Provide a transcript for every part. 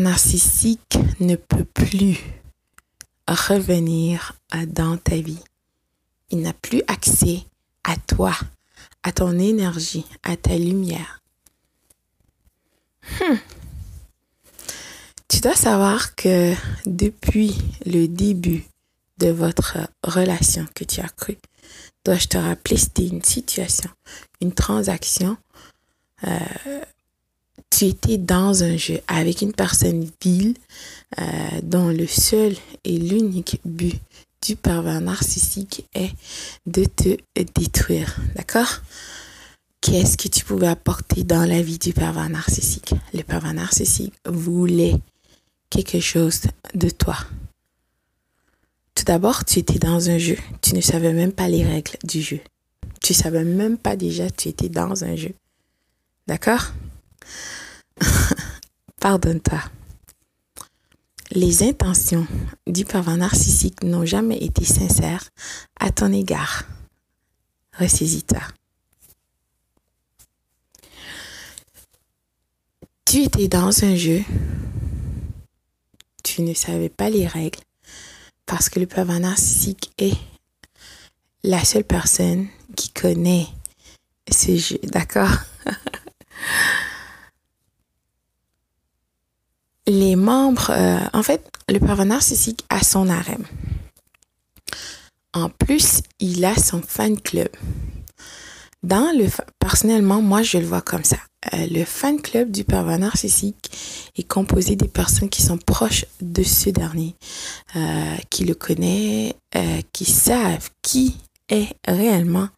narcissique ne peut plus revenir dans ta vie. Il n'a plus accès à toi, à ton énergie, à ta lumière. Hmm. Tu dois savoir que depuis le début de votre relation que tu as cru, dois-je te rappeler, c'était une situation, une transaction. Euh, tu étais dans un jeu avec une personne vile euh, dont le seul et l'unique but du pervers narcissique est de te détruire. D'accord? Qu'est-ce que tu pouvais apporter dans la vie du pervers narcissique? Le pervers narcissique voulait quelque chose de toi. Tout d'abord, tu étais dans un jeu. Tu ne savais même pas les règles du jeu. Tu savais même pas déjà que tu étais dans un jeu. D'accord? Pardonne-toi. Les intentions du pervers narcissique n'ont jamais été sincères à ton égard. Ressaisis-toi. Tu étais dans un jeu. Tu ne savais pas les règles parce que le pervers narcissique est la seule personne qui connaît ce jeu. D'accord? les membres, euh, en fait, le pervers narcissique a son harem. En plus, il a son fan club. Dans le, personnellement, moi, je le vois comme ça. Euh, le fan club du pervers narcissique est composé des personnes qui sont proches de ce dernier, euh, qui le connaissent, qui savent qui est réellement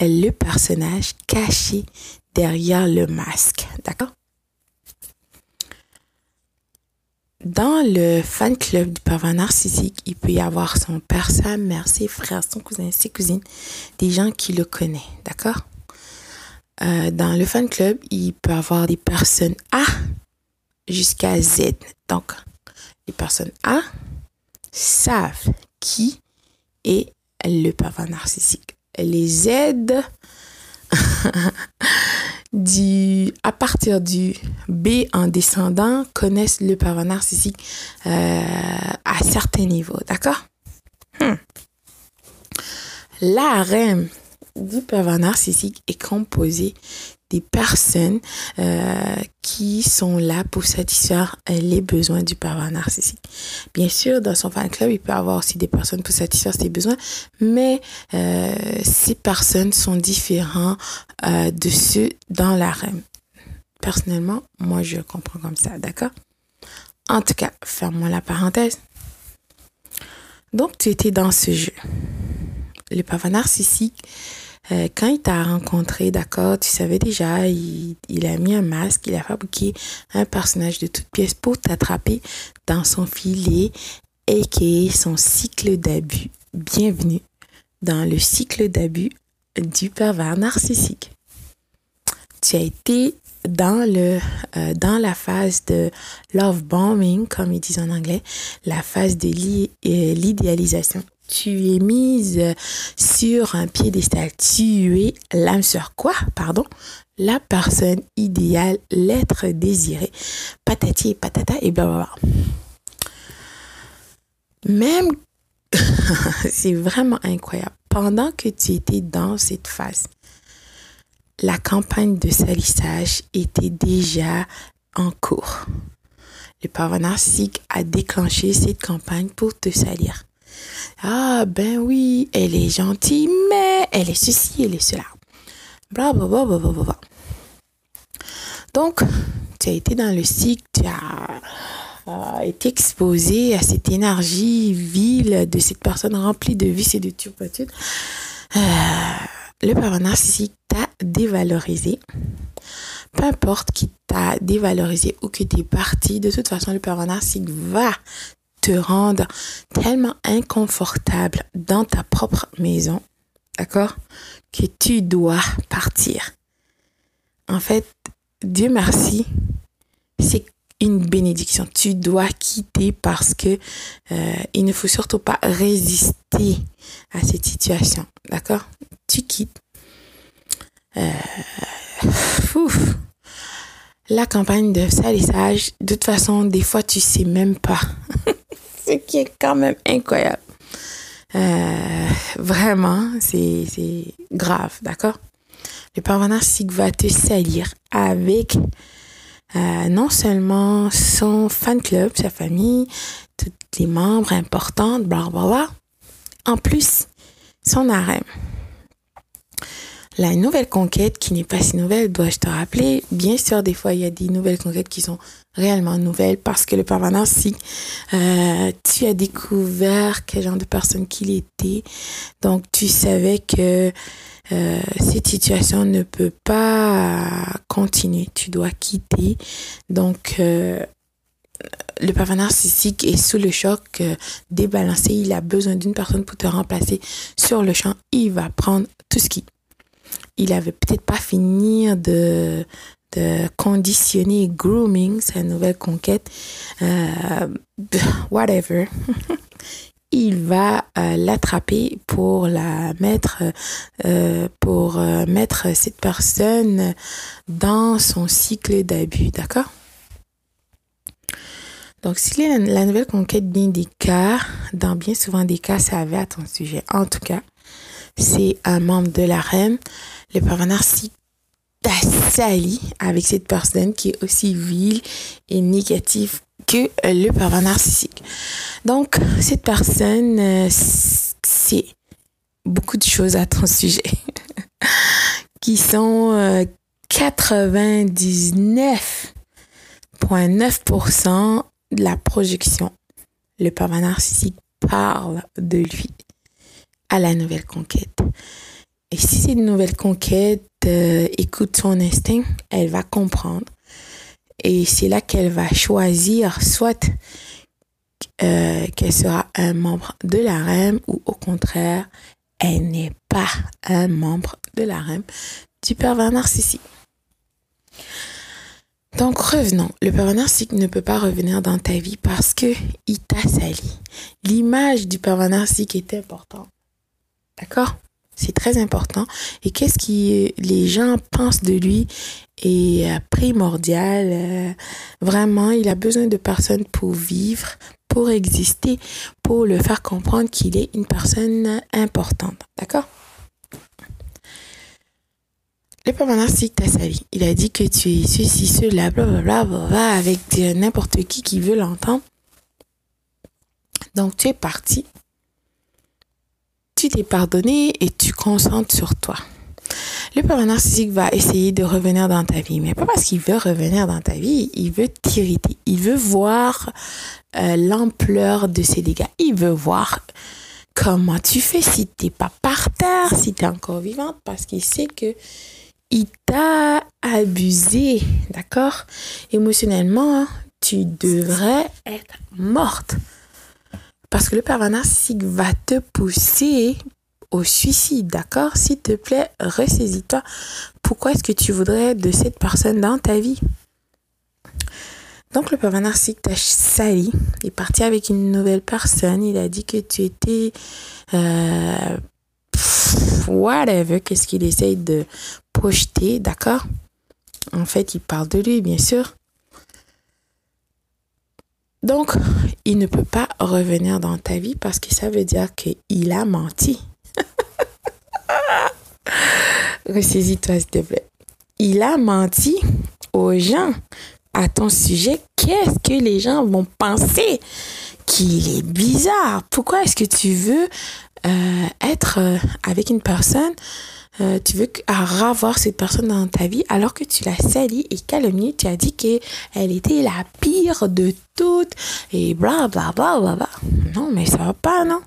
le personnage caché derrière le masque. D'accord? Dans le fan club du pervers narcissique, il peut y avoir son père, sa mère, ses frères, son cousin, ses cousines, des gens qui le connaissent, d'accord? Euh, Dans le fan club, il peut y avoir des personnes A jusqu'à Z. Donc, les personnes A savent qui est le pervers narcissique. Les Z du, à partir du B en descendant connaissent le pervers narcissique euh, à certains niveaux, d'accord? Hmm. La REM du pervers narcissique est composée des personnes euh, qui sont là pour satisfaire euh, les besoins du pervers narcissique. Bien sûr, dans son fan club, il peut avoir aussi des personnes pour satisfaire ses besoins, mais euh, ces personnes sont différentes de ceux dans la. Personnellement, moi, je comprends comme ça, d'accord? En tout cas, ferme-moi la parenthèse. Donc, tu étais dans ce jeu. Le pervers narcissique euh, quand il t'a rencontré, d'accord, tu savais déjà, il, a mis un masque, il a fabriqué un personnage de toutes pièces pour t'attraper dans son filet et est son cycle d'abus. Bienvenue dans le cycle d'abus du pervers narcissique. Tu as été dans le euh, dans la phase de love bombing comme ils disent en anglais, la phase de euh, l'idéalisation tu es mise sur un piédestal. Tu es l'âme sur quoi? Pardon? La personne idéale, l'être désiré. Patati et patata et blablabla. Même, c'est vraiment incroyable. Pendant que tu étais dans cette phase, la campagne de salissage était déjà en cours. Le parent narcissique a déclenché cette campagne pour te salir. Ah ben oui, elle est gentille, mais elle est ceci, elle est cela. Bla bla bla bla. Donc, tu as été dans le cycle, tu as été exposé à cette énergie vile de cette personne remplie de vices et de turpitudes. Euh, le parent t'a dévalorisé. Peu importe qui t'a dévalorisé ou que tu es parti, de toute façon, le parent narcissique va te rendre tellement inconfortable dans ta propre maison, d'accord, que tu dois partir. En fait, Dieu merci, c'est une bénédiction. Tu dois quitter parce que euh, il ne faut surtout pas résister à cette situation, d'accord Tu quittes. Euh, la campagne de salissage. De toute façon, des fois, tu sais même pas. Ce qui est quand même incroyable. Euh, vraiment, c'est grave, d'accord? Le parent narcissique va te salir avec euh, non seulement son fan club, sa famille, tous les membres importants, bla bla bla, en plus, son harem. La nouvelle conquête, qui n'est pas si nouvelle, dois-je te rappeler, bien sûr, des fois, il y a des nouvelles conquêtes qui sont réellement nouvelles parce que le permanent, si euh, tu as découvert quel genre de personne qu'il était, donc tu savais que euh, cette situation ne peut pas continuer, tu dois quitter. Donc, euh, le parent narcissique est sous le choc, débalancé, il a besoin d'une personne pour te remplacer sur le champ, il va prendre tout ce qui. Il avait peut-être pas fini de, de conditionner grooming, sa nouvelle conquête, euh, whatever. il va euh, l'attraper pour la mettre, euh, pour mettre cette personne dans son cycle d'abus, d'accord? Donc, si la, nouvelle conquête bien des cas, dans bien souvent des cas, ça avait à ton sujet. En tout cas, c'est un membre de la reine. Le parent narcissique sali avec cette personne qui est aussi vile et négative que le parent narcissique. Donc, cette personne, euh, c'est beaucoup de choses à ton sujet qui sont euh, 99,9% de la projection. Le parent narcissique parle de lui à la nouvelle conquête. Et si c'est une nouvelle conquête, euh, écoute son instinct, elle va comprendre. Et c'est là qu'elle va choisir soit euh, qu'elle sera un membre de la REM ou au contraire, elle n'est pas un membre de la REM du pervers narcissique. Donc revenons, le pervers narcissique ne peut pas revenir dans ta vie parce que il t'a sali. L'image du pervers narcissique est importante. D'accord? C'est très important. Et qu'est-ce qui les gens pensent de lui est euh, primordial. Euh, vraiment, il a besoin de personnes pour vivre, pour exister, pour le faire comprendre qu'il est une personne importante. D'accord? Le papa narcissique t'a sa vie. Il a dit que tu es ceci, cela, blablabla, bla, avec n'importe qui qui veut l'entendre. Donc, tu es parti tu t'es pardonné et tu concentres sur toi. Le père narcissique va essayer de revenir dans ta vie, mais pas parce qu'il veut revenir dans ta vie, il veut t'irriter. Il veut voir euh, l'ampleur de ses dégâts. Il veut voir comment tu fais si t'es pas par terre, si tu es encore vivante, parce qu'il sait que il t'a abusé, d'accord? Émotionnellement, tu devrais être morte. Parce que le pervers narcissique va te pousser au suicide, d'accord? S'il te plaît, ressaisis-toi. Pourquoi est-ce que tu voudrais de cette personne dans ta vie? Donc le pervers narcissique t'a sali, il est parti avec une nouvelle personne, il a dit que tu étais euh, whatever, qu'est-ce qu'il essaye de projeter, d'accord? En fait, il parle de lui, bien sûr. Donc, il ne peut pas revenir dans ta vie parce que ça veut dire qu'il a menti. Ressaisis-toi, s'il te plaît. Il a menti aux gens à ton sujet. Qu'est-ce que les gens vont penser qu'il est bizarre? Pourquoi est-ce que tu veux euh, être euh, avec une personne euh, tu veux ravoir cette personne dans ta vie alors que tu l'as salie et calomniée, tu as dit qu'elle était la pire de toutes et bla bla bla bla bla. Non, mais ça va pas, non?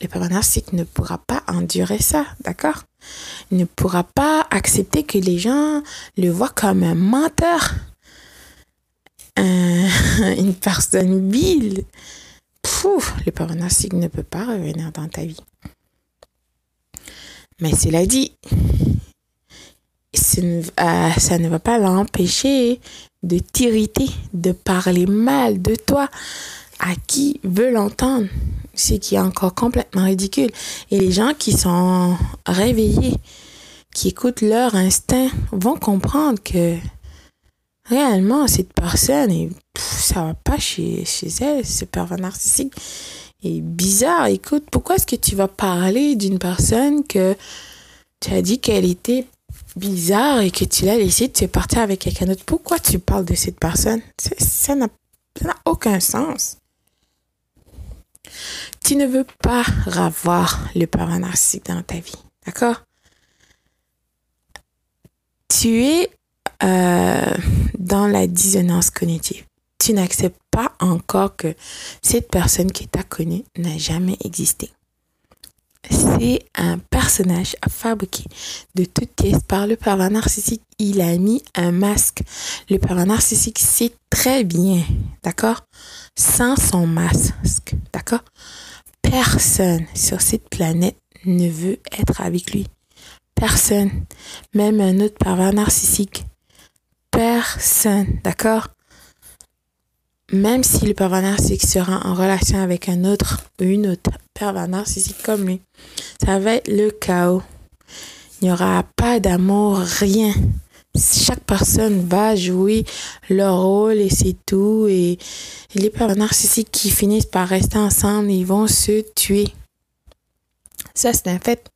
Le papa narcissique ne pourra pas endurer ça, d'accord? Il ne pourra pas accepter que les gens le voient comme un menteur, une personne vile. Pouf, le papa narcissique ne peut pas revenir dans ta vie. Mais cela dit, euh, ça ne va pas l'empêcher de t'irriter, de parler mal de toi à qui veut l'entendre. Ce qui est encore complètement ridicule. Et les gens qui sont réveillés, qui écoutent leur instinct, vont comprendre que réellement cette personne et ça va pas chez, chez elle, ce pervers narcissique est bizarre. Écoute, pourquoi est-ce que tu vas parler d'une personne que tu as dit qu'elle était bizarre et que tu l'as laissée, tu es parti avec quelqu'un d'autre? Pourquoi tu parles de cette personne? Ça n'a aucun sens. Tu ne veux pas avoir le narcissique dans ta vie. D'accord? Tu es euh, dans la dissonance cognitive. Tu n'acceptes pas encore que cette personne qui t'a connu n'a jamais existé. C'est un personnage fabriqué de toutes pièces par le pervers narcissique. Il a mis un masque. Le pervers narcissique sait très bien, d'accord, sans son masque, d'accord? Personne sur cette planète ne veut être avec lui. Personne, même un autre pervers narcissique. Personne, d'accord? Même si le pervers narcissique sera en relation avec un autre ou une autre pervers narcissique comme lui, ça va être le chaos. Il n'y aura pas d'amour, rien. Chaque personne va jouer leur rôle et c'est tout. Et les pervers narcissiques qui finissent par rester ensemble, ils vont se tuer. Ça, c'est un fait.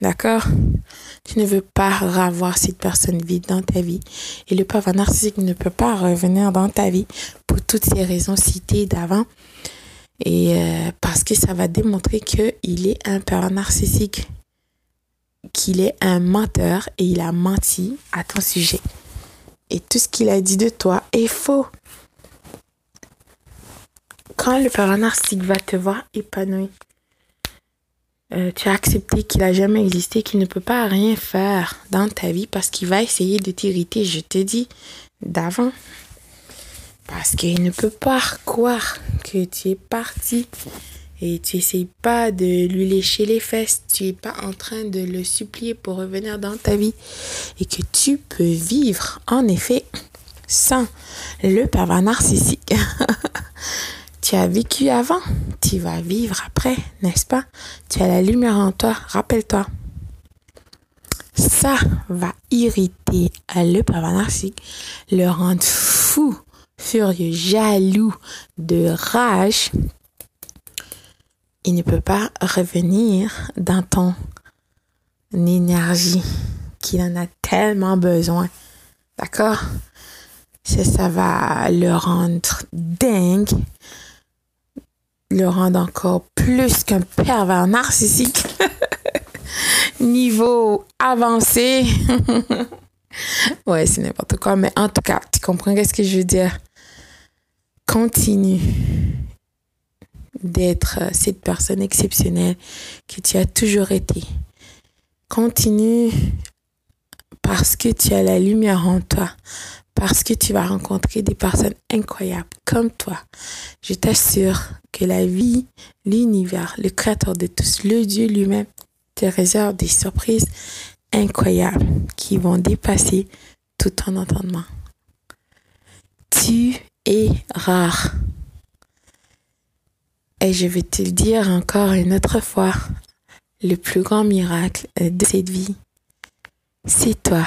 D'accord? Tu ne veux pas revoir cette personne vide dans ta vie. Et le pervers narcissique ne peut pas revenir dans ta vie pour toutes ces raisons citées d'avant. Et euh, parce que ça va démontrer qu'il est un pervers narcissique, qu'il est un menteur et il a menti à ton sujet. Et tout ce qu'il a dit de toi est faux. Quand le pervers narcissique va te voir épanoui, euh, tu as accepté qu'il a jamais existé, qu'il ne peut pas rien faire dans ta vie parce qu'il va essayer de t'irriter, je te dis d'avant. Parce qu'il ne peut pas croire que tu es parti et tu n'essayes pas de lui lécher les fesses, tu n'es pas en train de le supplier pour revenir dans ta vie et que tu peux vivre en effet sans le pervers narcissique. As vécu avant, tu vas vivre après, n'est-ce pas? Tu as la lumière en toi, rappelle-toi. Ça va irriter le pervers narcissique, le rendre fou, furieux, jaloux, de rage. Il ne peut pas revenir dans ton énergie qu'il en a tellement besoin. D'accord? Ça va le rendre dingue le rendre encore plus qu'un pervers narcissique. Niveau avancé. ouais, c'est n'importe quoi, mais en tout cas, tu comprends qu'est-ce que je veux dire? Continue d'être cette personne exceptionnelle que tu as toujours été. Continue parce que tu as la lumière en toi, parce que tu vas rencontrer des personnes incroyables comme toi. Je t'assure que la vie, l'univers, le créateur de tous, le Dieu lui-même, te réserve des surprises incroyables qui vont dépasser tout ton entendement. Tu es rare. Et je vais te le dire encore une autre fois, le plus grand miracle de cette vie, c'est toi.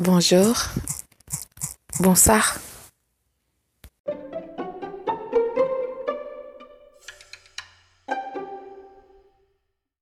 Bonjour. Bonsoir.